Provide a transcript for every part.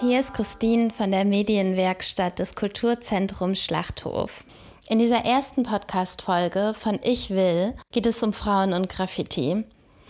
Hier ist Christine von der Medienwerkstatt des Kulturzentrums Schlachthof. In dieser ersten Podcast-Folge von Ich will geht es um Frauen und Graffiti.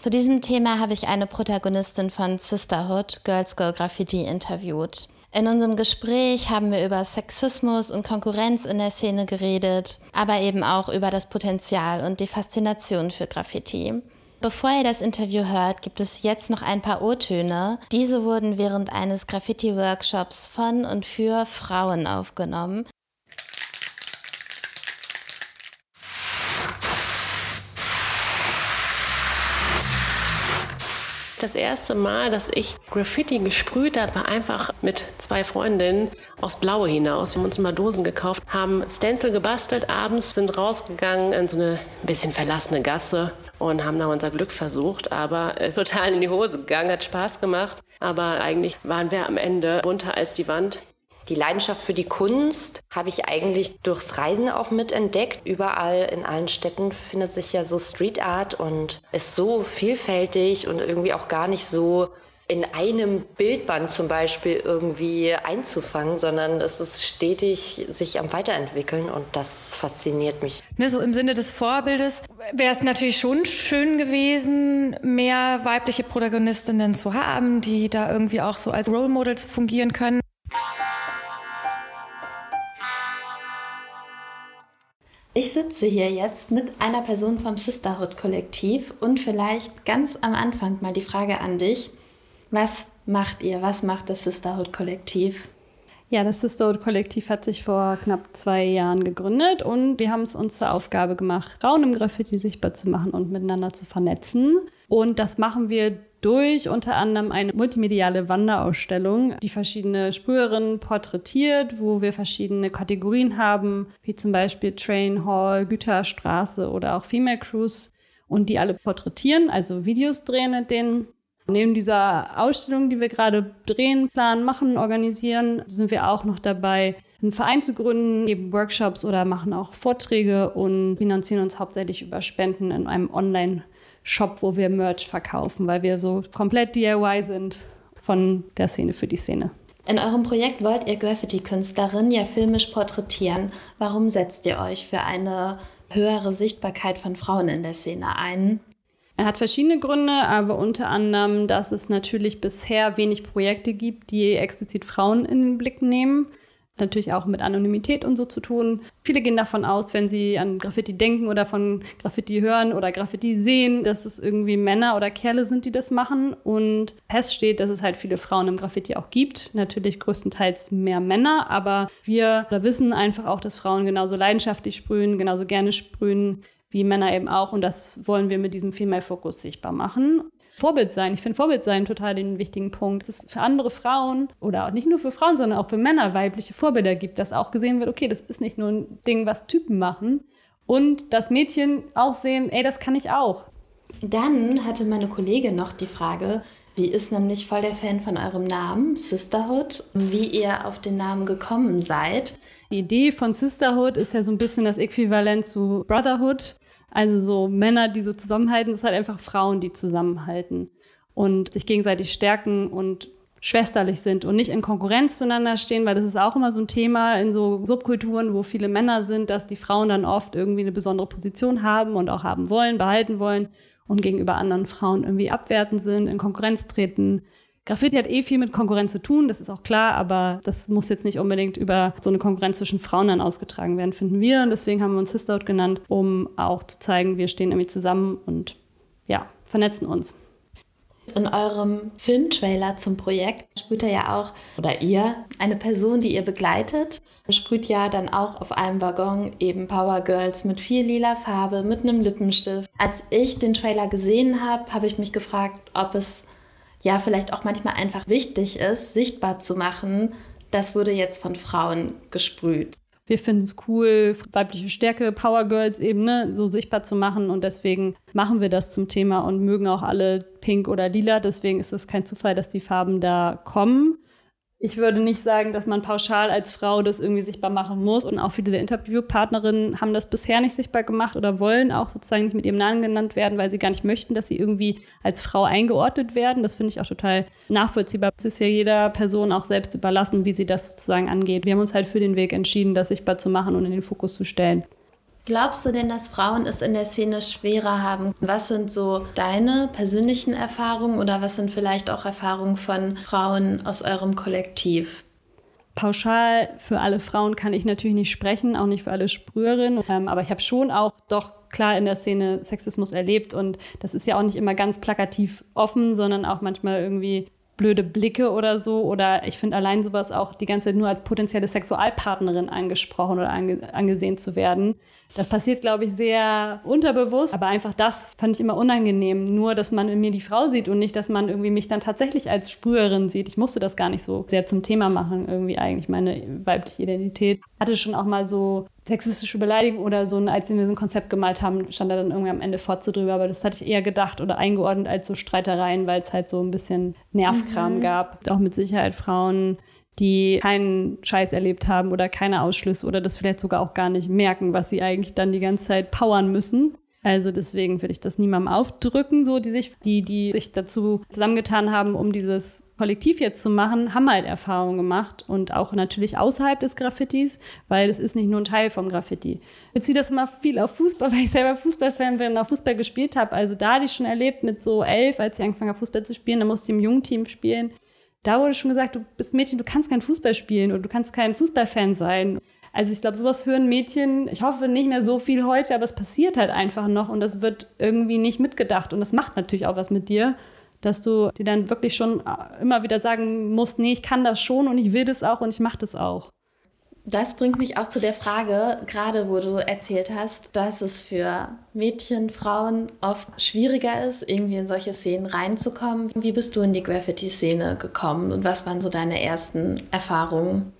Zu diesem Thema habe ich eine Protagonistin von Sisterhood, Girls Go Graffiti, interviewt. In unserem Gespräch haben wir über Sexismus und Konkurrenz in der Szene geredet, aber eben auch über das Potenzial und die Faszination für Graffiti. Bevor ihr das Interview hört, gibt es jetzt noch ein paar O-Töne. Diese wurden während eines Graffiti-Workshops von und für Frauen aufgenommen. Das erste Mal, dass ich Graffiti gesprüht habe, war einfach mit zwei Freundinnen aus Blaue hinaus. Wir haben uns mal Dosen gekauft, haben Stencil gebastelt, abends sind rausgegangen in so eine bisschen verlassene Gasse und haben da unser Glück versucht, aber ist total in die Hose gegangen, hat Spaß gemacht, aber eigentlich waren wir am Ende bunter als die Wand. Die Leidenschaft für die Kunst habe ich eigentlich durchs Reisen auch mitentdeckt. Überall in allen Städten findet sich ja so Street Art und ist so vielfältig und irgendwie auch gar nicht so in einem Bildband zum Beispiel irgendwie einzufangen, sondern es ist stetig sich am Weiterentwickeln und das fasziniert mich. Ne, so im Sinne des Vorbildes wäre es natürlich schon schön gewesen, mehr weibliche Protagonistinnen zu haben, die da irgendwie auch so als Role Models fungieren können. Ich sitze hier jetzt mit einer Person vom Sisterhood-Kollektiv und vielleicht ganz am Anfang mal die Frage an dich. Was macht ihr? Was macht das Sisterhood-Kollektiv? Ja, das Sisterhood-Kollektiv hat sich vor knapp zwei Jahren gegründet und wir haben es uns zur Aufgabe gemacht, Frauen im Graffiti sichtbar zu machen und miteinander zu vernetzen. Und das machen wir durch unter anderem eine multimediale Wanderausstellung, die verschiedene Sprüherinnen porträtiert, wo wir verschiedene Kategorien haben, wie zum Beispiel Train Hall, Güterstraße oder auch Female Cruise und die alle porträtieren, also Videos drehen mit denen. Neben dieser Ausstellung, die wir gerade drehen, planen, machen, organisieren, sind wir auch noch dabei, einen Verein zu gründen, geben Workshops oder machen auch Vorträge und finanzieren uns hauptsächlich über Spenden in einem Online- Shop, wo wir Merch verkaufen, weil wir so komplett DIY sind von der Szene für die Szene. In eurem Projekt wollt ihr Graffiti-Künstlerinnen ja filmisch porträtieren. Warum setzt ihr euch für eine höhere Sichtbarkeit von Frauen in der Szene ein? Er hat verschiedene Gründe, aber unter anderem, dass es natürlich bisher wenig Projekte gibt, die explizit Frauen in den Blick nehmen natürlich auch mit Anonymität und so zu tun. Viele gehen davon aus, wenn sie an Graffiti denken oder von Graffiti hören oder Graffiti sehen, dass es irgendwie Männer oder Kerle sind, die das machen. Und fest steht, dass es halt viele Frauen im Graffiti auch gibt. Natürlich größtenteils mehr Männer, aber wir wissen einfach auch, dass Frauen genauso leidenschaftlich sprühen, genauso gerne sprühen wie Männer eben auch. Und das wollen wir mit diesem Female Fokus sichtbar machen. Vorbild sein. Ich finde Vorbild sein total den wichtigen Punkt. Dass es für andere Frauen oder auch nicht nur für Frauen, sondern auch für Männer weibliche Vorbilder gibt, dass auch gesehen wird, okay, das ist nicht nur ein Ding, was Typen machen. Und dass Mädchen auch sehen, ey, das kann ich auch. Dann hatte meine Kollegin noch die Frage, die ist nämlich voll der Fan von eurem Namen, Sisterhood, wie ihr auf den Namen gekommen seid. Die Idee von Sisterhood ist ja so ein bisschen das Äquivalent zu Brotherhood. Also so Männer, die so zusammenhalten, sind halt einfach Frauen, die zusammenhalten und sich gegenseitig stärken und schwesterlich sind und nicht in Konkurrenz zueinander stehen, weil das ist auch immer so ein Thema in so Subkulturen, wo viele Männer sind, dass die Frauen dann oft irgendwie eine besondere Position haben und auch haben wollen, behalten wollen und gegenüber anderen Frauen irgendwie abwertend sind, in Konkurrenz treten. Graffiti hat eh viel mit Konkurrenz zu tun, das ist auch klar, aber das muss jetzt nicht unbedingt über so eine Konkurrenz zwischen Frauen dann ausgetragen werden, finden wir. Und deswegen haben wir uns Sisterhood genannt, um auch zu zeigen, wir stehen irgendwie zusammen und ja, vernetzen uns. In eurem Filmtrailer zum Projekt sprüht er ja auch, oder ihr, eine Person, die ihr begleitet, sprüht ja dann auch auf einem Waggon eben Power Girls mit viel lila Farbe, mit einem Lippenstift. Als ich den Trailer gesehen habe, habe ich mich gefragt, ob es ja vielleicht auch manchmal einfach wichtig ist, sichtbar zu machen, das wurde jetzt von Frauen gesprüht. Wir finden es cool, weibliche Stärke, Power Girls eben ne, so sichtbar zu machen und deswegen machen wir das zum Thema und mögen auch alle pink oder lila. Deswegen ist es kein Zufall, dass die Farben da kommen. Ich würde nicht sagen, dass man pauschal als Frau das irgendwie sichtbar machen muss. Und auch viele der Interviewpartnerinnen haben das bisher nicht sichtbar gemacht oder wollen auch sozusagen nicht mit ihrem Namen genannt werden, weil sie gar nicht möchten, dass sie irgendwie als Frau eingeordnet werden. Das finde ich auch total nachvollziehbar. Es ist ja jeder Person auch selbst überlassen, wie sie das sozusagen angeht. Wir haben uns halt für den Weg entschieden, das sichtbar zu machen und in den Fokus zu stellen. Glaubst du denn, dass Frauen es in der Szene schwerer haben? Was sind so deine persönlichen Erfahrungen oder was sind vielleicht auch Erfahrungen von Frauen aus eurem Kollektiv? Pauschal für alle Frauen kann ich natürlich nicht sprechen, auch nicht für alle Sprüherinnen. Ähm, aber ich habe schon auch doch klar in der Szene Sexismus erlebt und das ist ja auch nicht immer ganz plakativ offen, sondern auch manchmal irgendwie blöde Blicke oder so. Oder ich finde allein sowas auch die ganze Zeit nur als potenzielle Sexualpartnerin angesprochen oder ange angesehen zu werden. Das passiert, glaube ich, sehr unterbewusst. Aber einfach das fand ich immer unangenehm. Nur, dass man in mir die Frau sieht und nicht, dass man irgendwie mich dann tatsächlich als Sprüherin sieht. Ich musste das gar nicht so sehr zum Thema machen, irgendwie eigentlich meine weibliche Identität. Hatte schon auch mal so sexistische Beleidigung oder so, als wir so ein Konzept gemalt haben, stand da dann irgendwie am Ende Fotze drüber. Aber das hatte ich eher gedacht oder eingeordnet als so Streitereien, weil es halt so ein bisschen Nervkram mhm. gab. Auch mit Sicherheit Frauen, die keinen Scheiß erlebt haben oder keine Ausschlüsse oder das vielleicht sogar auch gar nicht merken, was sie eigentlich dann die ganze Zeit powern müssen. Also deswegen will ich das niemandem aufdrücken, so die sich, die, die sich dazu zusammengetan haben, um dieses Kollektiv jetzt zu machen, haben halt Erfahrungen gemacht und auch natürlich außerhalb des Graffitis, weil das ist nicht nur ein Teil vom Graffiti. Ich beziehe das immer viel auf Fußball, weil ich selber Fußballfan bin und auch Fußball gespielt habe. Also da hatte ich schon erlebt mit so elf, als ich angefangen habe, Fußball zu spielen, da musste ich im Jungteam spielen. Da wurde schon gesagt, du bist Mädchen, du kannst kein Fußball spielen oder du kannst kein Fußballfan sein. Also ich glaube, sowas hören Mädchen, ich hoffe nicht mehr so viel heute, aber es passiert halt einfach noch und das wird irgendwie nicht mitgedacht. Und das macht natürlich auch was mit dir, dass du dir dann wirklich schon äh, immer wieder sagen musst, nee, ich kann das schon und ich will das auch und ich mache das auch. Das bringt mich auch zu der Frage, gerade wo du erzählt hast, dass es für Mädchen, Frauen oft schwieriger ist, irgendwie in solche Szenen reinzukommen. Wie bist du in die Graffiti-Szene gekommen und was waren so deine ersten Erfahrungen?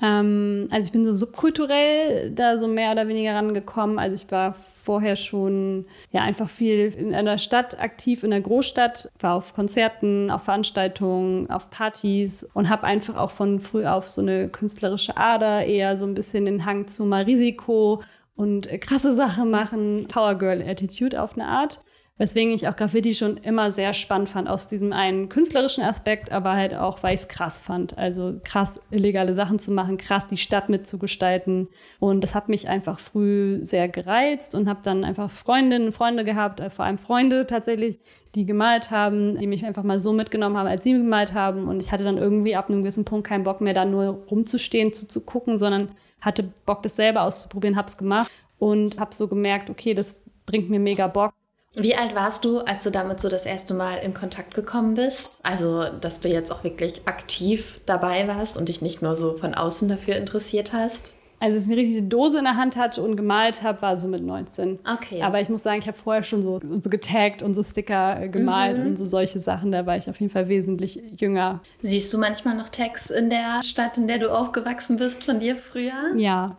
Ähm, also ich bin so subkulturell da so mehr oder weniger rangekommen. Also ich war vorher schon ja einfach viel in einer Stadt aktiv, in der Großstadt, war auf Konzerten, auf Veranstaltungen, auf Partys und habe einfach auch von früh auf so eine künstlerische Ader, eher so ein bisschen den Hang zu mal Risiko und krasse Sachen machen, Power Girl Attitude auf eine Art. Weswegen ich auch Graffiti schon immer sehr spannend fand, aus diesem einen künstlerischen Aspekt, aber halt auch, weil ich es krass fand. Also krass illegale Sachen zu machen, krass die Stadt mitzugestalten. Und das hat mich einfach früh sehr gereizt und habe dann einfach Freundinnen, Freunde gehabt, äh, vor allem Freunde tatsächlich, die gemalt haben, die mich einfach mal so mitgenommen haben, als sie gemalt haben. Und ich hatte dann irgendwie ab einem gewissen Punkt keinen Bock mehr, da nur rumzustehen, zuzugucken, sondern hatte Bock, das selber auszuprobieren, hab's gemacht und habe so gemerkt, okay, das bringt mir mega Bock. Wie alt warst du, als du damit so das erste Mal in Kontakt gekommen bist? Also, dass du jetzt auch wirklich aktiv dabei warst und dich nicht nur so von außen dafür interessiert hast? Also, dass ich eine richtige Dose in der Hand hatte und gemalt habe, war so mit 19. Okay. Aber ich muss sagen, ich habe vorher schon so, so getaggt und so Sticker äh, gemalt mhm. und so solche Sachen. Da war ich auf jeden Fall wesentlich jünger. Siehst du manchmal noch Tags in der Stadt, in der du aufgewachsen bist, von dir früher? Ja,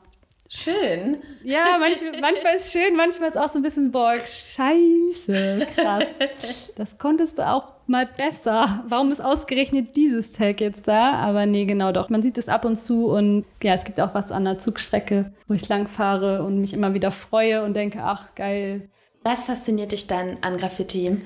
Schön. Ja, manchmal, manchmal ist schön, manchmal ist auch so ein bisschen, boah, scheiße, krass. Das konntest du auch mal besser. Warum ist ausgerechnet dieses Tag jetzt da? Aber nee, genau doch. Man sieht es ab und zu und ja, es gibt auch was an der Zugstrecke, wo ich lang fahre und mich immer wieder freue und denke, ach, geil. Was fasziniert dich dann an Graffiti?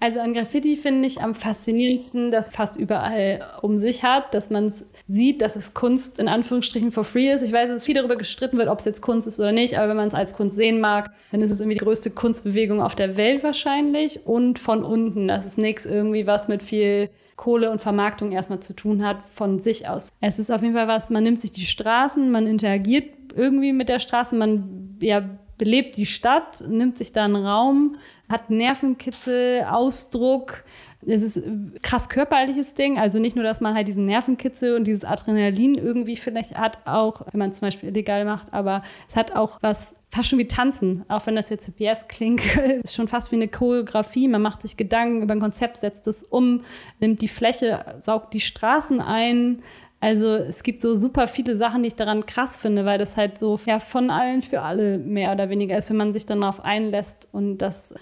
Also an Graffiti finde ich am faszinierendsten, dass fast überall um sich hat, dass man sieht, dass es Kunst in Anführungsstrichen for free ist. Ich weiß, dass viel darüber gestritten wird, ob es jetzt Kunst ist oder nicht, aber wenn man es als Kunst sehen mag, dann ist es irgendwie die größte Kunstbewegung auf der Welt wahrscheinlich und von unten. Das ist nichts irgendwie, was mit viel Kohle und Vermarktung erstmal zu tun hat, von sich aus. Es ist auf jeden Fall was, man nimmt sich die Straßen, man interagiert irgendwie mit der Straße, man ja, belebt die Stadt, nimmt sich da einen Raum, hat Nervenkitzel, Ausdruck. Es ist ein krass körperliches Ding. Also nicht nur, dass man halt diesen Nervenkitzel und dieses Adrenalin irgendwie vielleicht hat, auch wenn man es zum Beispiel illegal macht, aber es hat auch was fast schon wie Tanzen. Auch wenn das jetzt CPS klingt, ist schon fast wie eine Choreografie. Man macht sich Gedanken über ein Konzept, setzt es um, nimmt die Fläche, saugt die Straßen ein. Also es gibt so super viele Sachen, die ich daran krass finde, weil das halt so ja, von allen für alle mehr oder weniger ist, wenn man sich dann darauf einlässt und das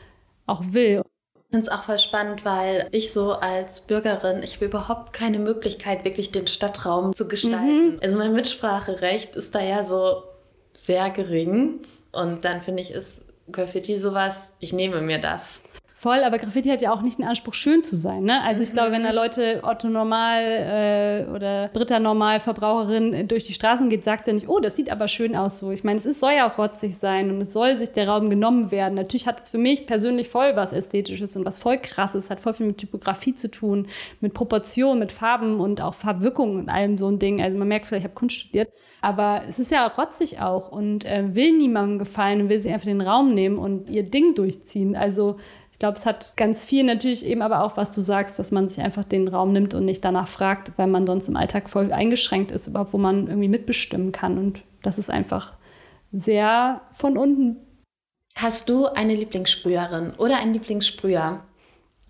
auch will. Ich finde es auch voll spannend, weil ich so als Bürgerin, ich habe überhaupt keine Möglichkeit, wirklich den Stadtraum zu gestalten. Mhm. Also mein Mitspracherecht ist da ja so sehr gering. Und dann finde ich, ist Graffiti sowas, ich nehme mir das. Voll, aber Graffiti hat ja auch nicht den Anspruch, schön zu sein. Ne? Also ich glaube, wenn da mhm. Leute Otto Normal äh, oder Dritter Normal Verbraucherin durch die Straßen geht, sagt er nicht, oh, das sieht aber schön aus so. Ich meine, es ist, soll ja auch rotzig sein und es soll sich der Raum genommen werden. Natürlich hat es für mich persönlich voll was Ästhetisches und was voll krasses, hat voll viel mit Typografie zu tun, mit Proportionen, mit Farben und auch Farbwirkungen und allem so ein Ding. Also man merkt vielleicht, ich habe Kunst studiert. Aber es ist ja rotzig auch und äh, will niemandem gefallen und will sich einfach den Raum nehmen und ihr Ding durchziehen. Also ich glaube, es hat ganz viel natürlich eben aber auch, was du sagst, dass man sich einfach den Raum nimmt und nicht danach fragt, weil man sonst im Alltag voll eingeschränkt ist, überhaupt, wo man irgendwie mitbestimmen kann. Und das ist einfach sehr von unten. Hast du eine Lieblingssprüherin oder einen Lieblingssprüher?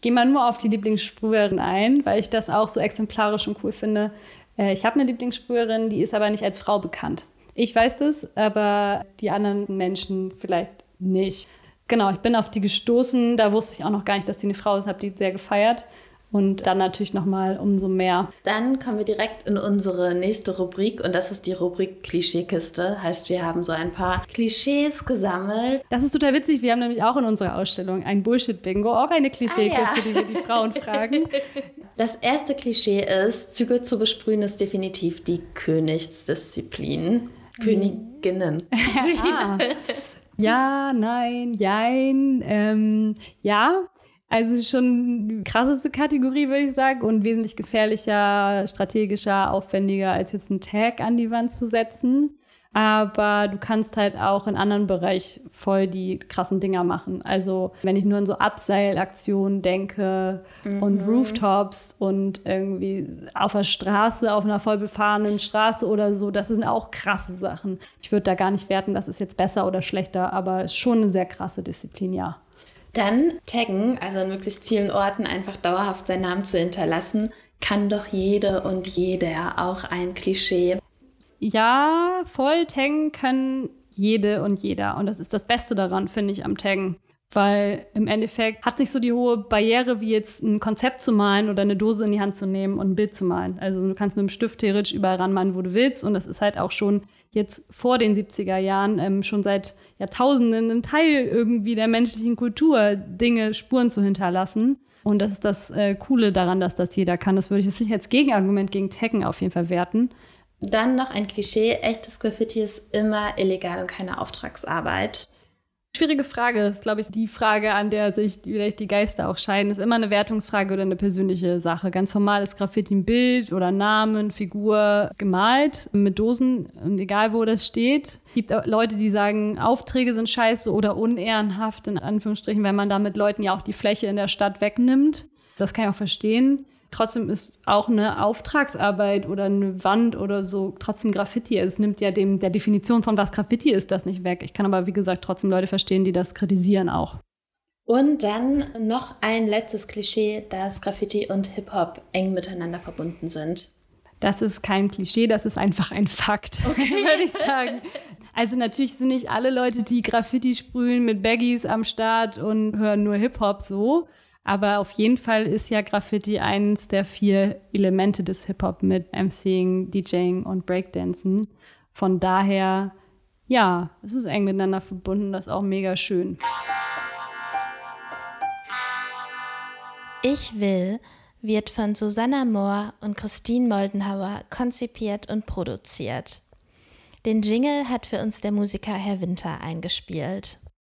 Geh mal nur auf die Lieblingssprüherin ein, weil ich das auch so exemplarisch und cool finde. Äh, ich habe eine Lieblingssprüherin, die ist aber nicht als Frau bekannt. Ich weiß das, aber die anderen Menschen vielleicht nicht. Genau, ich bin auf die gestoßen. Da wusste ich auch noch gar nicht, dass sie eine Frau ist, habe die sehr gefeiert. Und dann natürlich noch mal umso mehr. Dann kommen wir direkt in unsere nächste Rubrik und das ist die Rubrik Klischeekiste. Heißt, wir haben so ein paar Klischees gesammelt. Das ist total witzig. Wir haben nämlich auch in unserer Ausstellung ein Bullshit-Bingo, auch eine Klischeekiste, ah, ja. die wir die Frauen fragen. Das erste Klischee ist, Züge zu besprühen ist definitiv die Königsdisziplin. Mhm. Königinnen. ah. Ja, nein, jein. Ähm, ja, also schon krasseste Kategorie, würde ich sagen, und wesentlich gefährlicher, strategischer, aufwendiger, als jetzt einen Tag an die Wand zu setzen. Aber du kannst halt auch in anderen Bereich voll die krassen Dinger machen. Also wenn ich nur an so Abseilaktionen denke mhm. und Rooftops und irgendwie auf der Straße, auf einer voll befahrenen Straße oder so, das sind auch krasse Sachen. Ich würde da gar nicht werten, das ist jetzt besser oder schlechter, aber es ist schon eine sehr krasse Disziplin, ja. Dann taggen, also an möglichst vielen Orten einfach dauerhaft seinen Namen zu hinterlassen, kann doch jede und jeder auch ein Klischee ja, voll taggen kann jede und jeder. Und das ist das Beste daran, finde ich, am Taggen. Weil im Endeffekt hat sich so die hohe Barriere, wie jetzt ein Konzept zu malen oder eine Dose in die Hand zu nehmen und ein Bild zu malen. Also du kannst mit dem Stift theoretisch überall ranmalen, wo du willst. Und das ist halt auch schon jetzt vor den 70er Jahren ähm, schon seit Jahrtausenden ein Teil irgendwie der menschlichen Kultur, Dinge, Spuren zu hinterlassen. Und das ist das äh, Coole daran, dass das jeder kann. Das würde ich jetzt nicht als Gegenargument gegen Taggen auf jeden Fall werten. Dann noch ein Klischee, echtes Graffiti ist immer illegal und keine Auftragsarbeit. Schwierige Frage. Das ist, glaube ich, die Frage, an der sich vielleicht die Geister auch scheiden. Ist immer eine Wertungsfrage oder eine persönliche Sache. Ganz formal ist Graffiti ein Bild oder Namen, Figur gemalt mit Dosen und egal wo das steht. Es gibt Leute, die sagen, Aufträge sind scheiße oder unehrenhaft, in Anführungsstrichen, wenn man damit Leuten ja auch die Fläche in der Stadt wegnimmt. Das kann ich auch verstehen. Trotzdem ist auch eine Auftragsarbeit oder eine Wand oder so trotzdem Graffiti. Es nimmt ja dem, der Definition von was Graffiti ist, das nicht weg. Ich kann aber, wie gesagt, trotzdem Leute verstehen, die das kritisieren auch. Und dann noch ein letztes Klischee, dass Graffiti und Hip-Hop eng miteinander verbunden sind. Das ist kein Klischee, das ist einfach ein Fakt, okay. würde ich sagen. Also natürlich sind nicht alle Leute, die Graffiti sprühen mit Baggies am Start und hören nur Hip-Hop so. Aber auf jeden Fall ist ja Graffiti eines der vier Elemente des Hip-Hop mit MCing, DJing und Breakdancen. Von daher, ja, es ist eng miteinander verbunden, das ist auch mega schön. Ich will wird von Susanna Mohr und Christine Moldenhauer konzipiert und produziert. Den Jingle hat für uns der Musiker Herr Winter eingespielt.